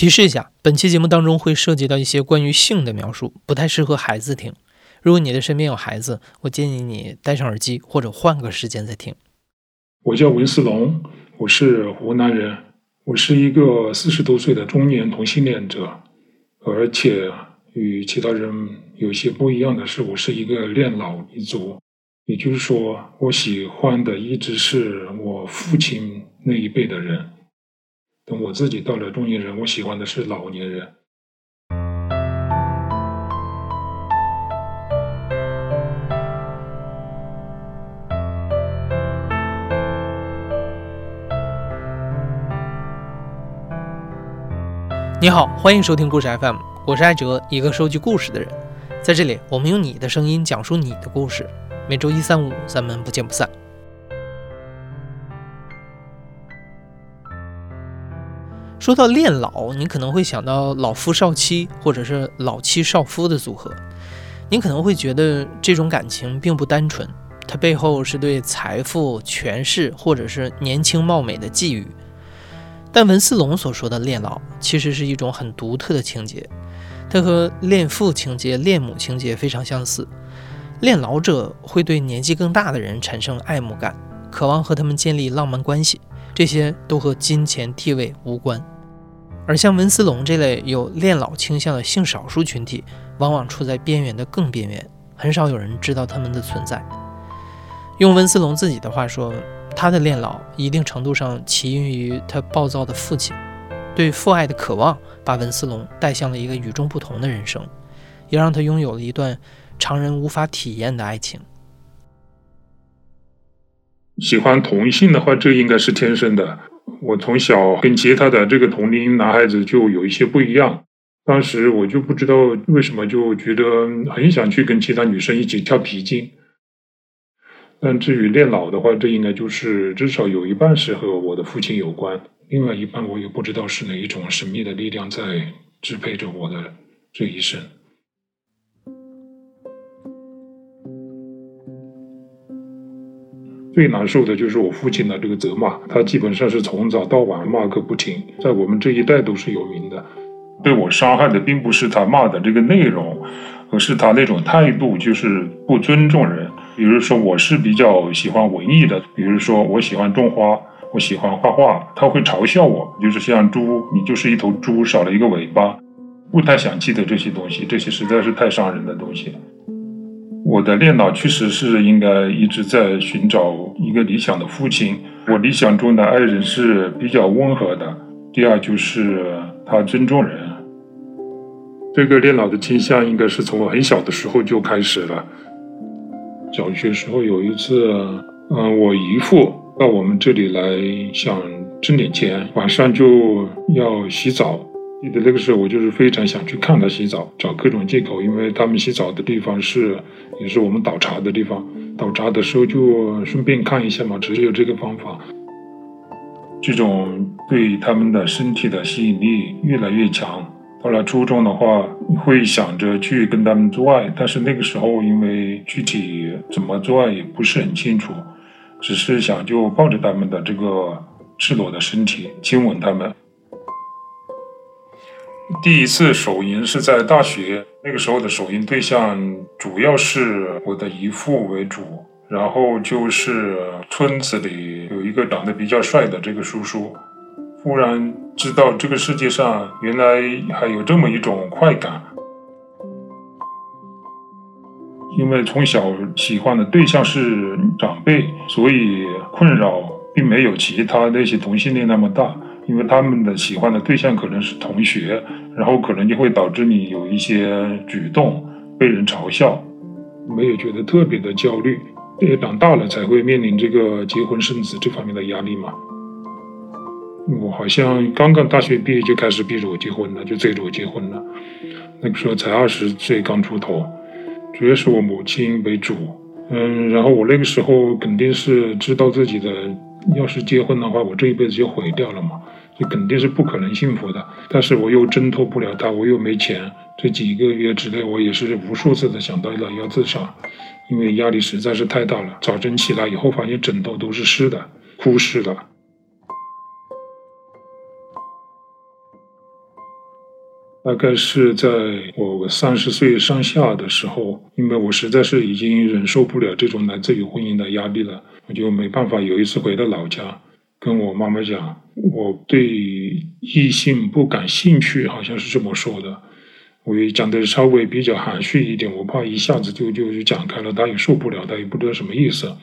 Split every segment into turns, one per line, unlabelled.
提示一下，本期节目当中会涉及到一些关于性的描述，不太适合孩子听。如果你的身边有孩子，我建议你戴上耳机或者换个时间再听。
我叫文思龙，我是湖南人，我是一个四十多岁的中年同性恋者，而且与其他人有些不一样的是，我是一个恋老一族，也就是说，我喜欢的一直是我父亲那一辈的人。等我自己到了中年人，我喜欢的是老年人。
你好，欢迎收听故事 FM，我是艾哲，一个收集故事的人。在这里，我们用你的声音讲述你的故事。每周一、三、五，咱们不见不散。说到恋老，你可能会想到老夫少妻，或者是老妻少夫的组合。你可能会觉得这种感情并不单纯，它背后是对财富、权势，或者是年轻貌美的觊觎。但文思龙所说的恋老，其实是一种很独特的情节，它和恋父情节、恋母情节非常相似。恋老者会对年纪更大的人产生爱慕感，渴望和他们建立浪漫关系。这些都和金钱地位无关，而像文思龙这类有恋老倾向的性少数群体，往往处在边缘的更边缘，很少有人知道他们的存在。用文思龙自己的话说，他的恋老一定程度上起因于他暴躁的父亲，对父爱的渴望把文思龙带向了一个与众不同的人生，也让他拥有了一段常人无法体验的爱情。
喜欢同性的话，这应该是天生的。我从小跟其他的这个同龄男孩子就有一些不一样。当时我就不知道为什么，就觉得很想去跟其他女生一起跳皮筋。但至于恋老的话，这应该就是至少有一半是和我的父亲有关，另外一半我也不知道是哪一种神秘的力量在支配着我的这一生。最难受的就是我父亲的这个责骂，他基本上是从早到晚骂个不停，在我们这一代都是有名的。对我伤害的并不是他骂的这个内容，而是他那种态度，就是不尊重人。比如说，我是比较喜欢文艺的，比如说我喜欢种花，我喜欢画画，他会嘲笑我，就是像猪，你就是一头猪少了一个尾巴，不太想记得这些东西，这些实在是太伤人的东西。我的恋老确实是应该一直在寻找一个理想的父亲。我理想中的爱人是比较温和的。第二就是他尊重人。这个恋老的倾向应该是从我很小的时候就开始了。小学时候有一次，嗯，我姨父到我们这里来想挣点钱，晚上就要洗澡。记得那个时候，我就是非常想去看他洗澡，找各种借口，因为他们洗澡的地方是，也是我们倒茶的地方。倒茶的时候就顺便看一下嘛，只有这个方法。这种对他们的身体的吸引力越来越强。到了初中的话，会想着去跟他们做爱，但是那个时候因为具体怎么做爱也不是很清楚，只是想就抱着他们的这个赤裸的身体亲吻他们。第一次手淫是在大学，那个时候的手淫对象主要是我的姨父为主，然后就是村子里有一个长得比较帅的这个叔叔。忽然知道这个世界上原来还有这么一种快感，因为从小喜欢的对象是长辈，所以困扰并没有其他那些同性恋那么大。因为他们的喜欢的对象可能是同学，然后可能就会导致你有一些举动被人嘲笑，没有觉得特别的焦虑。也长大了才会面临这个结婚生子这方面的压力嘛。我好像刚刚大学毕业就开始逼着我结婚了，就催着我结婚了。那个时候才二十岁刚出头，主要是我母亲为主。嗯，然后我那个时候肯定是知道自己的，要是结婚的话，我这一辈子就毁掉了嘛。这肯定是不可能幸福的，但是我又挣脱不了他，我又没钱。这几个月之内，我也是无数次的想到了要自杀，因为压力实在是太大了。早晨起来以后，发现枕头都是湿的，哭湿的。大概是在我三十岁上下的时候，因为我实在是已经忍受不了这种来自于婚姻的压力了，我就没办法。有一次回到老家，跟我妈妈讲，我对异性不感兴趣，好像是这么说的。我也讲的稍微比较含蓄一点，我怕一下子就就就讲开了，他也受不了，他也不知道什么意思。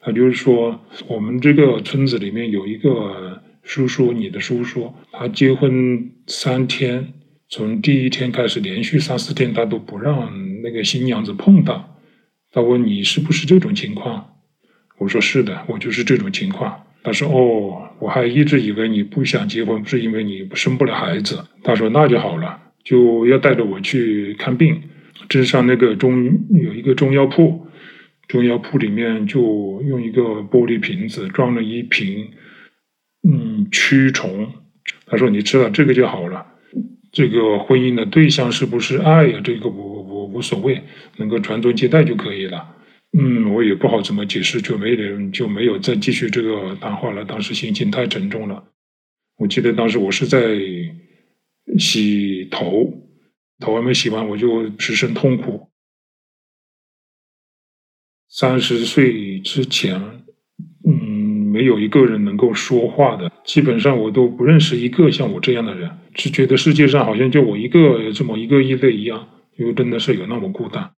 他就是说，我们这个村子里面有一个叔叔，你的叔叔，他结婚三天，从第一天开始，连续三四天他都不让那个新娘子碰到。他问你是不是这种情况？我说是的，我就是这种情况。他说哦，我还一直以为你不想结婚，是因为你生不了孩子。他说那就好了。就要带着我去看病，镇上那个中有一个中药铺，中药铺里面就用一个玻璃瓶子装了一瓶，嗯，驱虫。他说：“你吃了这个就好了。这个婚姻的对象是不是爱呀？这个我我无所谓，能够传宗接代就可以了。”嗯，我也不好怎么解释，就没人就没有再继续这个谈话了。当时心情太沉重了，我记得当时我是在。洗头，头还没洗完，我就失声痛哭。三十岁之前，嗯，没有一个人能够说话的，基本上我都不认识一个像我这样的人，只觉得世界上好像就我一个这么一个异类一样，因为真的是有那么孤单。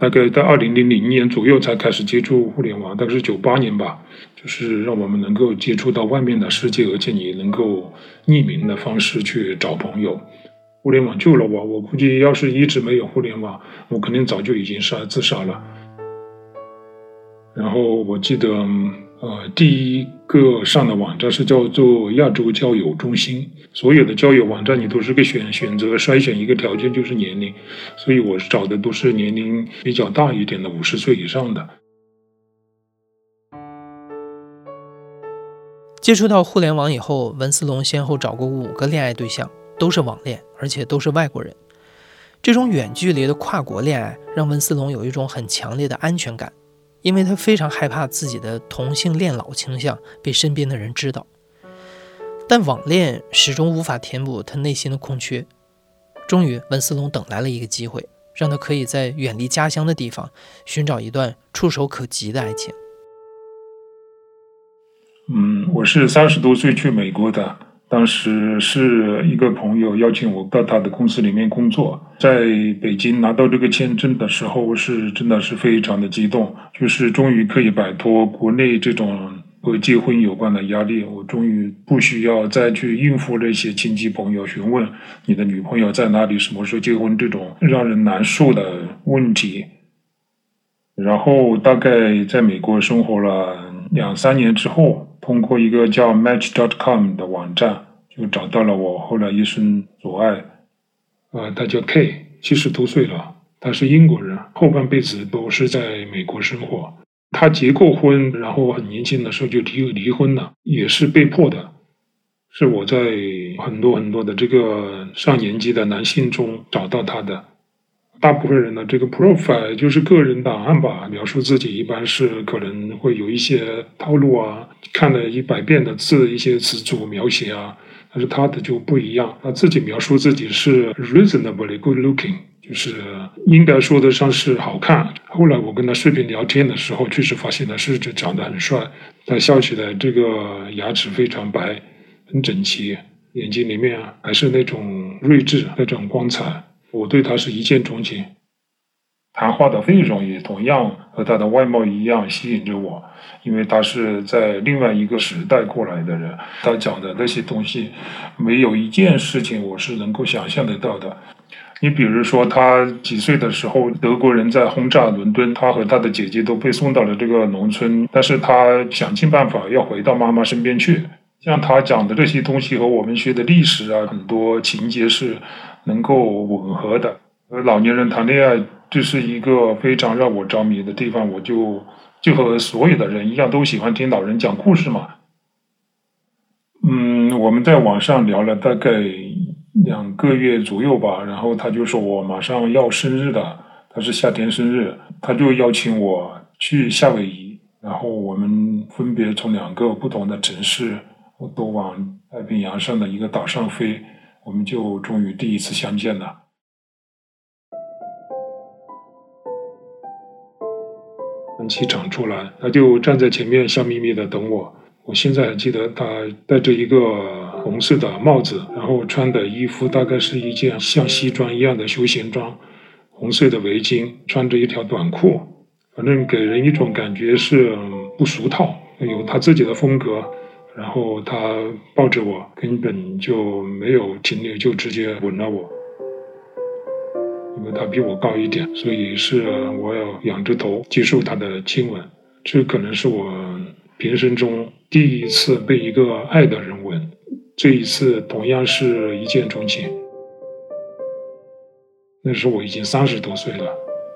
大概在二零零零年左右才开始接触互联网，大概是九八年吧，就是让我们能够接触到外面的世界，而且你能够匿名的方式去找朋友。互联网救了我，我估计要是一直没有互联网，我肯定早就已经杀自杀了。然后我记得。呃，第一个上的网站是叫做亚洲交友中心。所有的交友网站你都是个选选择筛选一个条件就是年龄，所以我找的都是年龄比较大一点的，五十岁以上的。
接触到互联网以后，文思龙先后找过五个恋爱对象，都是网恋，而且都是外国人。这种远距离的跨国恋爱让文思龙有一种很强烈的安全感。因为他非常害怕自己的同性恋老倾向被身边的人知道，但网恋始终无法填补他内心的空缺。终于，文思龙等来了一个机会，让他可以在远离家乡的地方寻找一段触手可及的爱情。
嗯，我是三十多岁去美国的。当时是一个朋友邀请我到他的公司里面工作，在北京拿到这个签证的时候，是真的是非常的激动，就是终于可以摆脱国内这种和结婚有关的压力，我终于不需要再去应付那些亲戚朋友询问你的女朋友在哪里、什么时候结婚这种让人难受的问题。然后大概在美国生活了两三年之后。通过一个叫 Match.com 的网站，就找到了我后来一生所爱。呃，他叫 K，七十多岁了，他是英国人，后半辈子都是在美国生活。他结过婚，然后很年轻的时候就离离婚了，也是被迫的。是我在很多很多的这个上年纪的男性中找到他的。大部分人的这个 profile 就是个人档案吧，描述自己一般是可能会有一些套路啊，看了一百遍的字，一些词组描写啊，但是他的就不一样，他自己描述自己是 reasonably good looking，就是应该说得上是好看。后来我跟他视频聊天的时候，确实发现他是长得很帅，他笑起来这个牙齿非常白，很整齐，眼睛里面还是那种睿智，那种光彩。我对他是一见钟情，谈话的内容也同样和他的外貌一样吸引着我，因为他是在另外一个时代过来的人，他讲的那些东西，没有一件事情我是能够想象得到的。你比如说，他几岁的时候，德国人在轰炸伦敦，他和他的姐姐都被送到了这个农村，但是他想尽办法要回到妈妈身边去。像他讲的这些东西和我们学的历史啊，很多情节是。能够吻合的，和老年人谈恋爱，这是一个非常让我着迷的地方。我就就和所有的人一样，都喜欢听老人讲故事嘛。嗯，我们在网上聊了大概两个月左右吧，然后他就说我马上要生日的，他是夏天生日，他就邀请我去夏威夷，然后我们分别从两个不同的城市都往太平洋上的一个岛上飞，我们就终于第一次相见了。从机场出来，他就站在前面笑眯眯的等我。我现在还记得他戴着一个红色的帽子，然后穿的衣服大概是一件像西装一样的休闲装，红色的围巾，穿着一条短裤，反正给人一种感觉是不俗套，有他自己的风格。然后他抱着我，根本就没有停留，就直接吻了我。因为他比我高一点，所以是我要仰着头接受他的亲吻。这可能是我平生中第一次被一个爱的人吻，这一次同样是一见钟情。那时候我已经三十多岁了，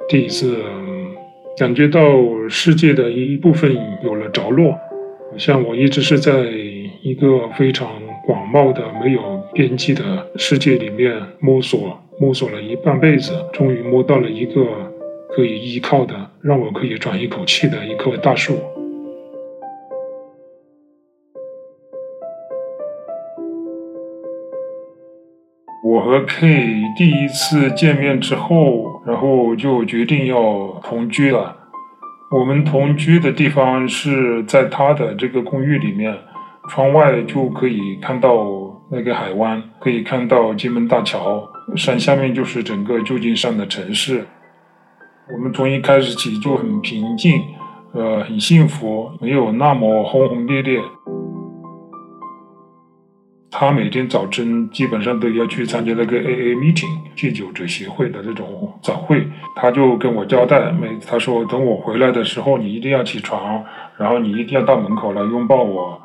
第一次感觉到世界的一部分有了着落，像我一直是在一个非常广袤的、没有边际的世界里面摸索。摸索了一半辈子，终于摸到了一个可以依靠的、让我可以喘一口气的一棵大树。我和 K 第一次见面之后，然后就决定要同居了。我们同居的地方是在他的这个公寓里面，窗外就可以看到那个海湾，可以看到金门大桥。山下面就是整个旧金山的城市。我们从一开始起就很平静，呃，很幸福，没有那么轰轰烈烈。他每天早晨基本上都要去参加那个 AA meeting 戒酒者协会的这种早会，他就跟我交代，每他说等我回来的时候，你一定要起床，然后你一定要到门口来拥抱我。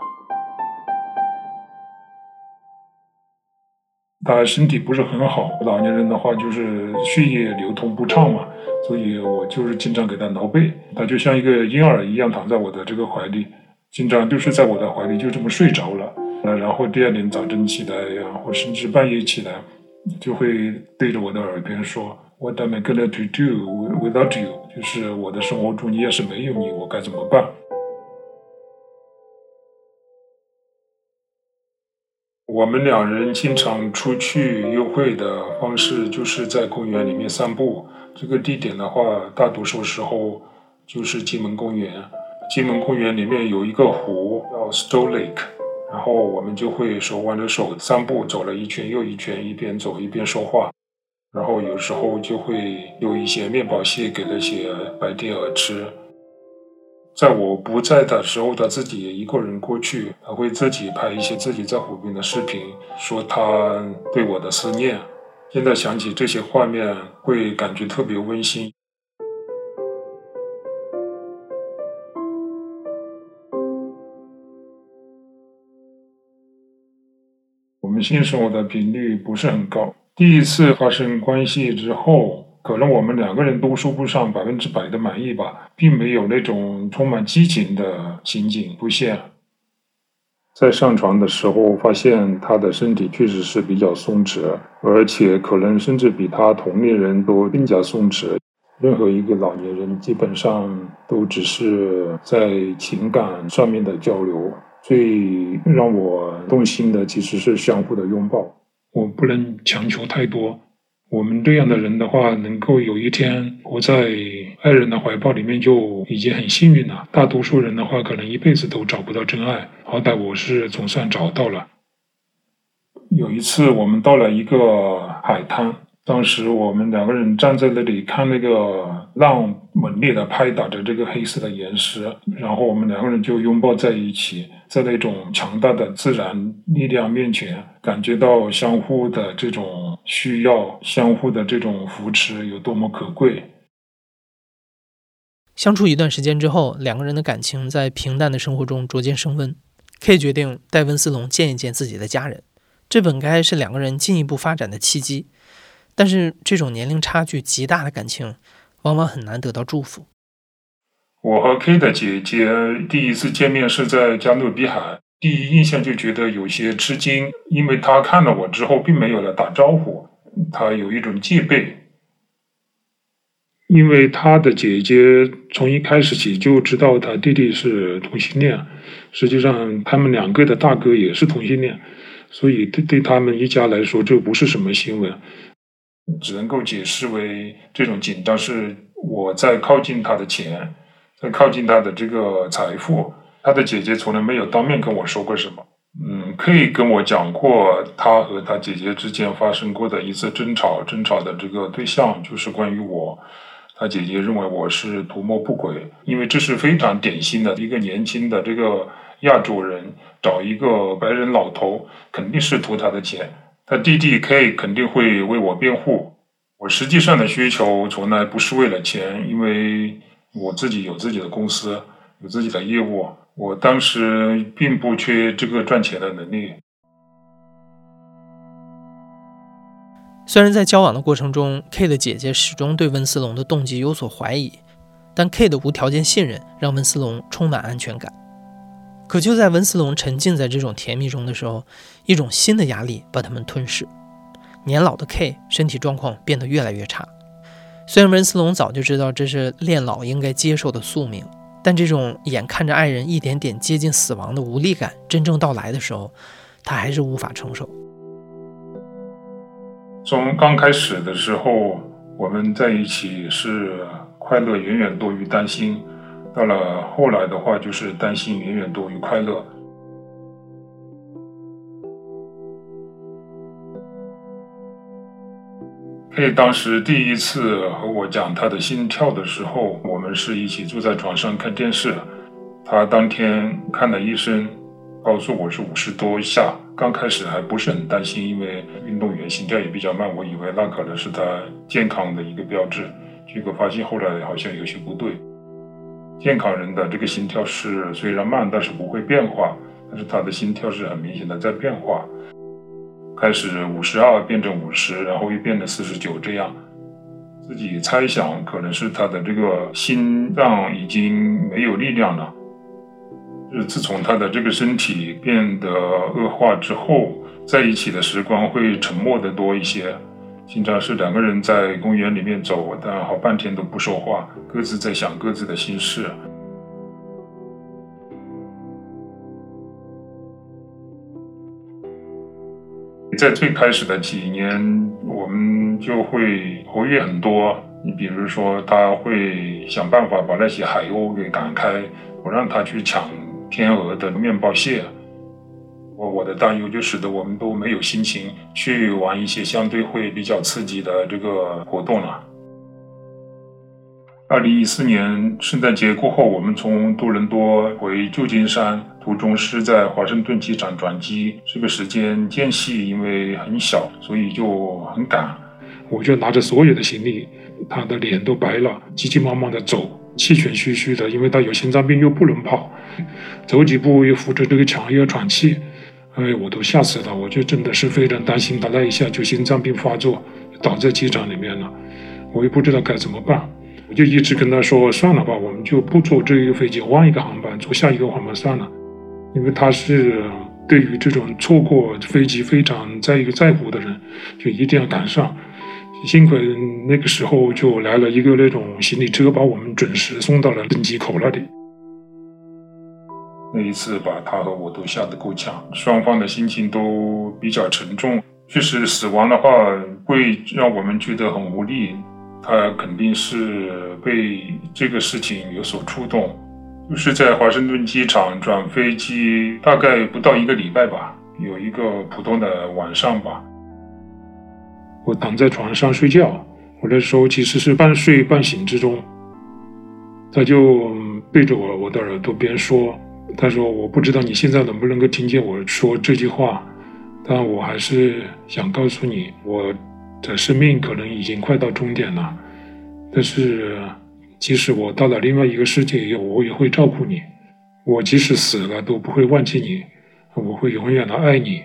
他身体不是很好，老年人的话就是血液流通不畅嘛，所以我就是经常给他挠背，他就像一个婴儿一样躺在我的这个怀里，经常就是在我的怀里就这么睡着了，呃然后第二天早晨起来呀，或甚至半夜起来，就会对着我的耳边说：“What am I gonna to do without you？” 就是我的生活中，你要是没有你，我该怎么办？我们两人经常出去约会的方式，就是在公园里面散步。这个地点的话，大多数时候就是金门公园。金门公园里面有一个湖叫 Stowe Lake，然后我们就会手挽着手散步，走了一圈又一圈，一边走一边说话。然后有时候就会有一些面包屑给那些白天鹅吃。在我不在的时候，他自己一个人过去，他会自己拍一些自己在湖边的视频，说他对我的思念。现在想起这些画面，会感觉特别温馨。性生活的频率不是很高，第一次发生关系之后。可能我们两个人都说不上百分之百的满意吧，并没有那种充满激情的情景出现。在上床的时候，发现他的身体确实是比较松弛，而且可能甚至比他同龄人都更加松弛。任何一个老年人基本上都只是在情感上面的交流。最让我动心的其实是相互的拥抱。我不能强求太多。我们这样的人的话，能够有一天活在爱人的怀抱里面，就已经很幸运了。大多数人的话，可能一辈子都找不到真爱。好歹我是总算找到了。有一次，我们到了一个海滩。当时我们两个人站在那里看那个浪猛烈的拍打着这个黑色的岩石，然后我们两个人就拥抱在一起，在那种强大的自然力量面前，感觉到相互的这种需要，相互的这种扶持有多么可贵。
相处一段时间之后，两个人的感情在平淡的生活中逐渐升温。K 决定带温斯隆见一见自己的家人，这本该是两个人进一步发展的契机。但是这种年龄差距极大的感情，往往很难得到祝福。
我和 K 的姐姐第一次见面是在加勒比海，第一印象就觉得有些吃惊，因为她看了我之后并没有来打招呼，她有一种戒备。因为他的姐姐从一开始起就知道他弟弟是同性恋，实际上他们两个的大哥也是同性恋，所以对对他们一家来说，这不是什么新闻，只能够解释为这种紧张是我在靠近他的前，靠近他的这个财富。他的姐姐从来没有当面跟我说过什么，嗯，可以跟我讲过他和他姐姐之间发生过的一次争吵，争吵的这个对象就是关于我。他姐姐认为我是图谋不轨，因为这是非常典型的一个年轻的这个亚洲人找一个白人老头，肯定是图他的钱。他弟弟 K 肯定会为我辩护。我实际上的需求从来不是为了钱，因为我自己有自己的公司，有自己的业务，我当时并不缺这个赚钱的能力。
虽然在交往的过程中，K 的姐姐始终对温斯隆的动机有所怀疑，但 K 的无条件信任让温斯隆充满安全感。可就在温斯隆沉浸在这种甜蜜中的时候，一种新的压力把他们吞噬。年老的 K 身体状况变得越来越差。虽然温斯隆早就知道这是恋老应该接受的宿命，但这种眼看着爱人一点点接近死亡的无力感真正到来的时候，他还是无法承受。
从刚开始的时候，我们在一起是快乐远远多于担心；到了后来的话，就是担心远远多于快乐。以当时第一次和我讲他的心跳的时候，我们是一起坐在床上看电视。他当天看了医生，告诉我是五十多下。刚开始还不是很担心，因为运动员心跳也比较慢，我以为那可能是他健康的一个标志。结果发现后来好像有些不对。健康人的这个心跳是虽然慢，但是不会变化，但是他的心跳是很明显的在变化。开始五十二变成五十，然后又变得四十九，这样自己猜想可能是他的这个心脏已经没有力量了。是自从他的这个身体变得恶化之后，在一起的时光会沉默的多一些。经常是两个人在公园里面走，但好半天都不说话，各自在想各自的心事。在最开始的几年，我们就会活跃很多。你比如说，他会想办法把那些海鸥给赶开，我让他去抢。天鹅的面包屑，我我的担忧就使得我们都没有心情去玩一些相对会比较刺激的这个活动了。二零一四年圣诞节过后，我们从多伦多回旧金山，途中是在华盛顿机场转机。这个时间间隙因为很小，所以就很赶。我就拿着所有的行李，他的脸都白了，急急忙忙的走。气喘吁吁的，因为他有心脏病又不能跑，走几步又扶着这个墙又要喘气，哎，我都吓死了，我就真的是非常担心他那一下就心脏病发作倒在机场里面了，我也不知道该怎么办，我就一直跟他说算了吧，我们就不坐这一个飞机，换一个航班，坐下一个航班算了，因为他是对于这种错过飞机非常在一个在乎的人，就一定要赶上。幸亏那个时候就来了一个那种行李车，把我们准时送到了登机口那里。那一次把他和我都吓得够呛，双方的心情都比较沉重。确实，死亡的话会让我们觉得很无力。他肯定是被这个事情有所触动。就是在华盛顿机场转飞机，大概不到一个礼拜吧，有一个普通的晚上吧。我躺在床上睡觉，我那时候其实是半睡半醒之中。他就背着我我的耳朵边说：“他说我不知道你现在能不能够听见我说这句话，但我还是想告诉你，我的生命可能已经快到终点了。但是即使我到了另外一个世界，我也会照顾你。我即使死了都不会忘记你，我会永远的爱你。”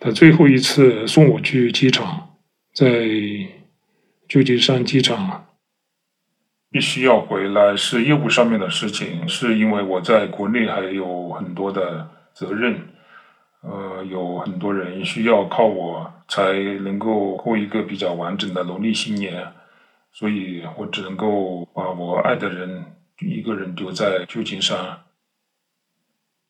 他最后一次送我去机场，在旧金山机场，必须要回来是业务上面的事情，是因为我在国内还有很多的责任，呃，有很多人需要靠我才能够过一个比较完整的农历新年，所以我只能够把我爱的人一个人留在旧金山。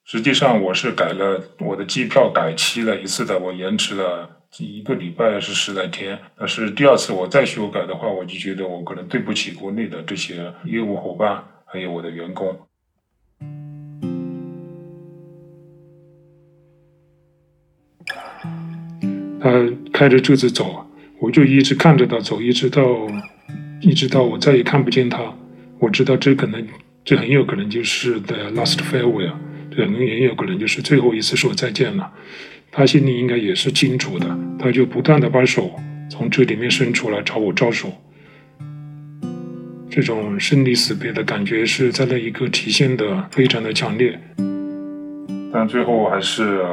实际上，我是改了我的机票改期了一次的，我延迟了一个礼拜是十来天。但是第二次我再修改的话，我就觉得我可能对不起国内的这些业务伙伴，还有我的员工。他开着车子走，我就一直看着他走，一直到一直到我再也看不见他。我知道这可能，这很有可能就是 the last farewell。可能也有可能就是最后一次说再见了，他心里应该也是清楚的，他就不断的把手从这里面伸出来朝我招手，这种生离死别的感觉是在那一刻体现的非常的强烈，但最后还是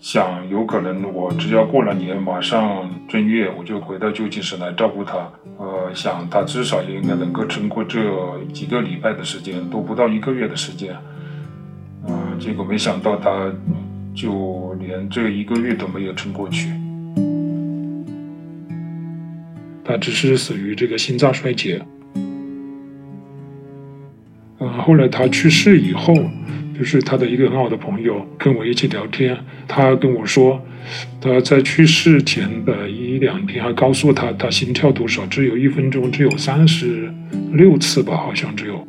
想，有可能我只要过了年，马上正月我就回到旧金山来照顾他，呃，想他至少也应该能够撑过这几个礼拜的时间，都不到一个月的时间。啊！结果没想到，他就连这一个月都没有撑过去。他只是死于这个心脏衰竭。嗯，后来他去世以后，就是他的一个很好的朋友跟我一起聊天，他跟我说，他在去世前的一两天还告诉他，他心跳多少，只有一分钟只有三十六次吧，好像只有。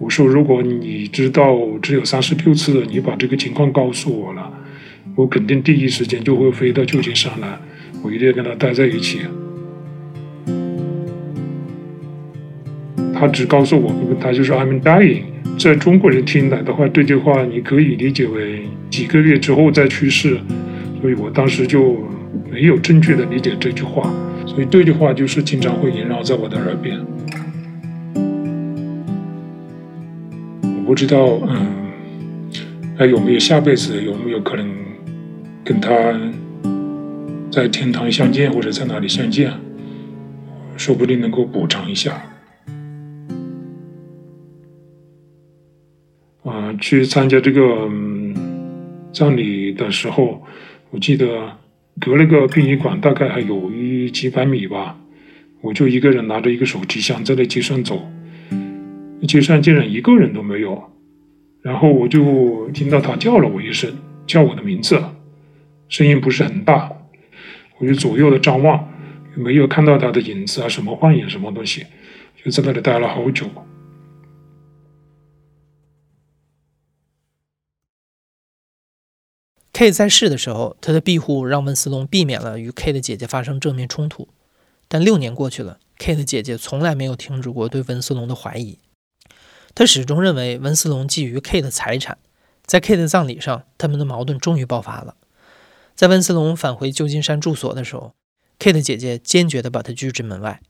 我说：“如果你知道只有三十六次，你把这个情况告诉我了，我肯定第一时间就会飞到旧金山来，我一定要跟他待在一起。”他只告诉我，他就说 “I'm dying”。在中国人听来的话，这句话你可以理解为几个月之后再去世，所以我当时就没有正确的理解这句话，所以这句话就是经常会萦绕在我的耳边。不知道，嗯，还有没有下辈子？有没有可能跟他在天堂相见，或者在哪里相见？说不定能够补偿一下。啊，去参加这个葬礼的时候，我记得隔了个殡仪馆，大概还有一几百米吧，我就一个人拿着一个手机箱在那街上走。街上竟然一个人都没有，然后我就听到他叫了我一声，叫我的名字，声音不是很大，我就左右的张望，没有看到他的影子啊，什么幻影什么东西，就在那里待了好久。
K 在世的时候，他的庇护让温斯隆避免了与 K 的姐姐发生正面冲突，但六年过去了，K 的姐姐从来没有停止过对温斯隆的怀疑。他始终认为温斯隆觊觎 K 的财产，在 K 的葬礼上，他们的矛盾终于爆发了。在温斯隆返回旧金山住所的时候，K 的姐姐坚决地把他拒之门外。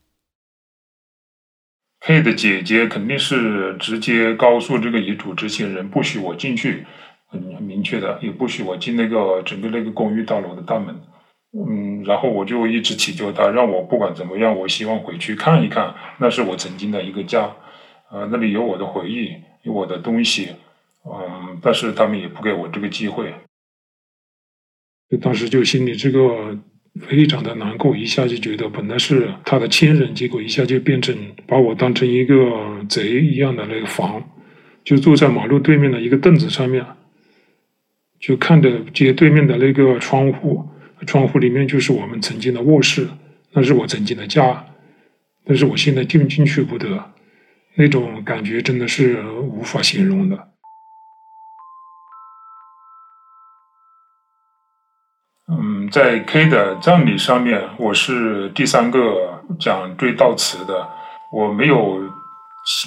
K 的姐姐肯定是直接告诉这个遗嘱执行人，不许我进去，很明确的，也不许我进那个整个那个公寓大楼的大门。嗯，然后我就一直祈求他，让我不管怎么样，我希望回去看一看，那是我曾经的一个家。呃，那里有我的回忆，有我的东西，嗯，但是他们也不给我这个机会，就当时就心里这个非常的难过，一下就觉得本来是他的亲人，结果一下就变成把我当成一个贼一样的那个房，就坐在马路对面的一个凳子上面，就看着街对面的那个窗户，窗户里面就是我们曾经的卧室，那是我曾经的家，但是我现在进进去不得。那种感觉真的是无法形容的。嗯，在 K 的葬礼上面，我是第三个讲追悼词的。我没有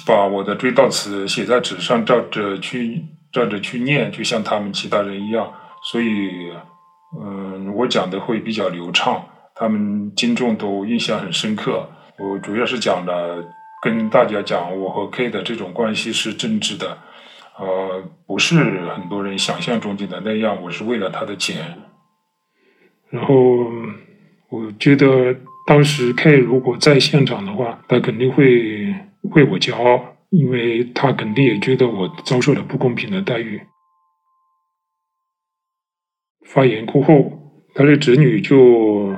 把我的追悼词写在纸上，照着去照着去念，就像他们其他人一样。所以，嗯，我讲的会比较流畅，他们听众都印象很深刻。我主要是讲的。跟大家讲，我和 K 的这种关系是真挚的，呃，不是很多人想象中间的那样。我是为了他的钱。然后我觉得当时 K 如果在现场的话，他肯定会为我骄傲，因为他肯定也觉得我遭受了不公平的待遇。发言过后，他的侄女就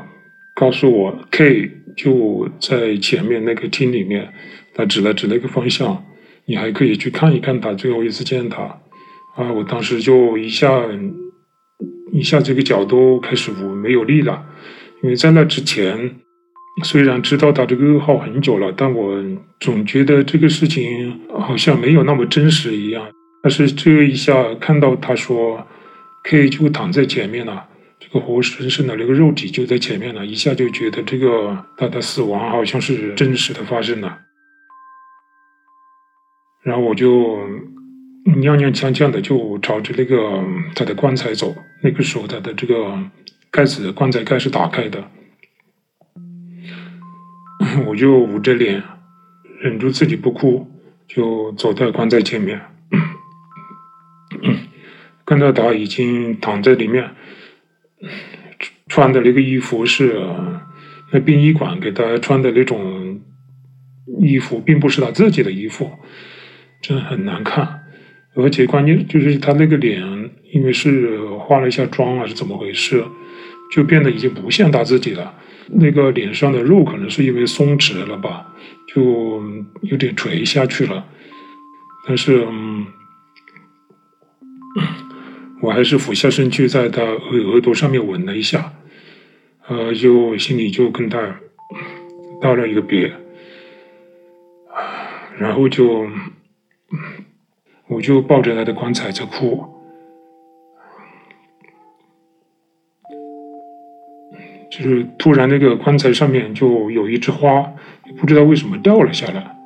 告诉我，K 就在前面那个厅里面，他指了指那个方向，你还可以去看一看他，最后一次见他。啊，我当时就一下一下这个脚都开始无没有力了，因为在那之前，虽然知道他这个噩耗很久了，但我总觉得这个事情好像没有那么真实一样。但是这一下看到他说。K 就躺在前面了，这个活生生的那个肉体就在前面了，一下就觉得这个他的死亡好像是真实的发生了。然后我就踉踉跄跄的就朝着那个他的棺材走，那个时候他的这个盖子棺材盖是打开的，我就捂着脸，忍住自己不哭，就走到棺材前面。看到他已经躺在里面，穿的那个衣服是那殡仪馆给他穿的那种衣服，并不是他自己的衣服，真的很难看。而且关键就是他那个脸，因为是化了一下妆啊，是怎么回事，就变得已经不像他自己了。那个脸上的肉可能是因为松弛了吧，就有点垂下去了。但是，嗯。我还是俯下身去，在他额额头上面吻了一下，呃，就心里就跟他道了一个别，然后就我就抱着他的棺材在哭，就是突然那个棺材上面就有一枝花，不知道为什么掉了下来，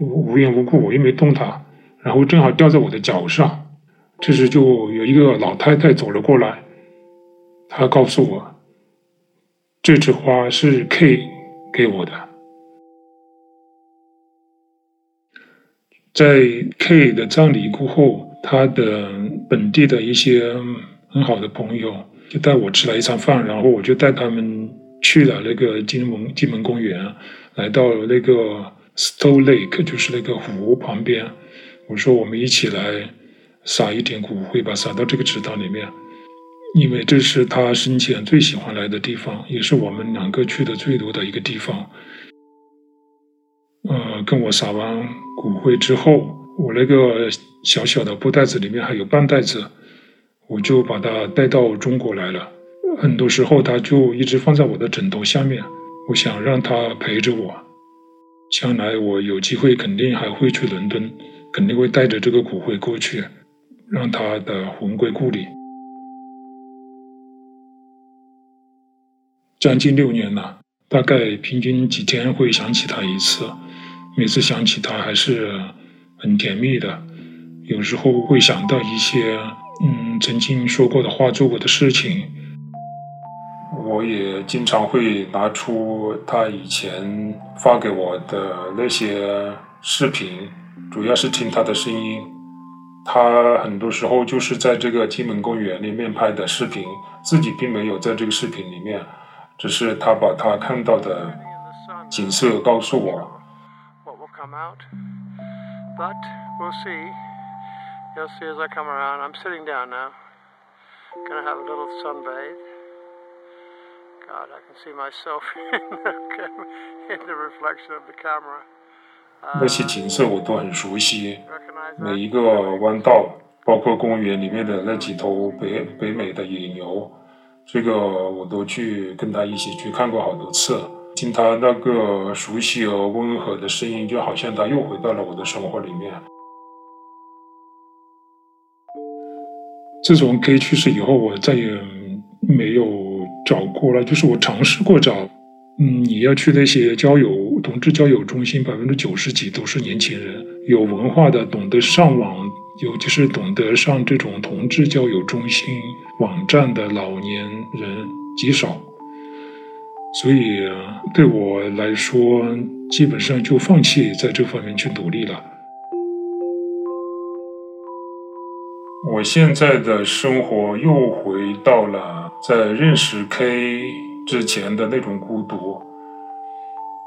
无缘无故我又没动它，然后正好掉在我的脚上。这时就有一个老太太走了过来，她告诉我，这枝花是 K 给我的。在 K 的葬礼过后，他的本地的一些很好的朋友就带我吃了一餐饭，然后我就带他们去了那个金门金门公园，来到那个 Stone Lake，就是那个湖旁边。我说我们一起来。撒一点骨灰吧，撒到这个池塘里面，因为这是他生前最喜欢来的地方，也是我们两个去的最多的一个地方。呃，跟我撒完骨灰之后，我那个小小的布袋子里面还有半袋子，我就把它带到中国来了。很多时候，它就一直放在我的枕头下面，我想让它陪着我。将来我有机会，肯定还会去伦敦，肯定会带着这个骨灰过去。让他的魂归故里。将近六年了，大概平均几天会想起他一次，每次想起他还是很甜蜜的。有时候会想到一些嗯曾经说过的话、做过的事情。我也经常会拿出他以前发给我的那些视频，主要是听他的声音。他很多时候就是在这个金门公园里面拍的视频，自己并没有在这个视频里面，只是他把他看到的景色告诉我。那些景色我都很熟悉。每一个弯道，包括公园里面的那几头北北美的野牛，这个我都去跟他一起去看过好多次。听他那个熟悉而温和的声音，就好像他又回到了我的生活里面。自从 K 去世以后，我再也没有找过了。就是我尝试过找，嗯，你要去那些交友同志交友中心，百分之九十几都是年轻人。有文化的，懂得上网，尤其是懂得上这种同志交友中心网站的老年人极少，所以对我来说，基本上就放弃在这方面去努力了。我现在的生活又回到了在认识 K 之前的那种孤独，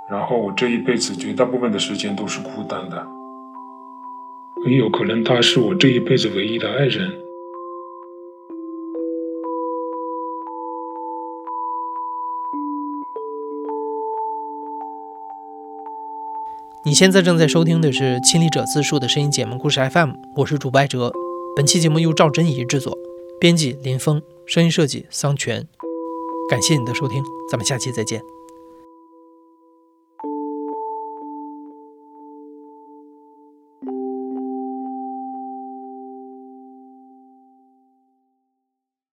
然后我这一辈子绝大部分的时间都是孤单的，很有可能他是我这一辈子唯一的爱人。
你现在正在收听的是《亲历者自述》的声音节目《故事 FM》，我是主播艾哲。本期节目由赵真怡制作，编辑林峰，声音设计桑泉。感谢你的收听咱们下期再见。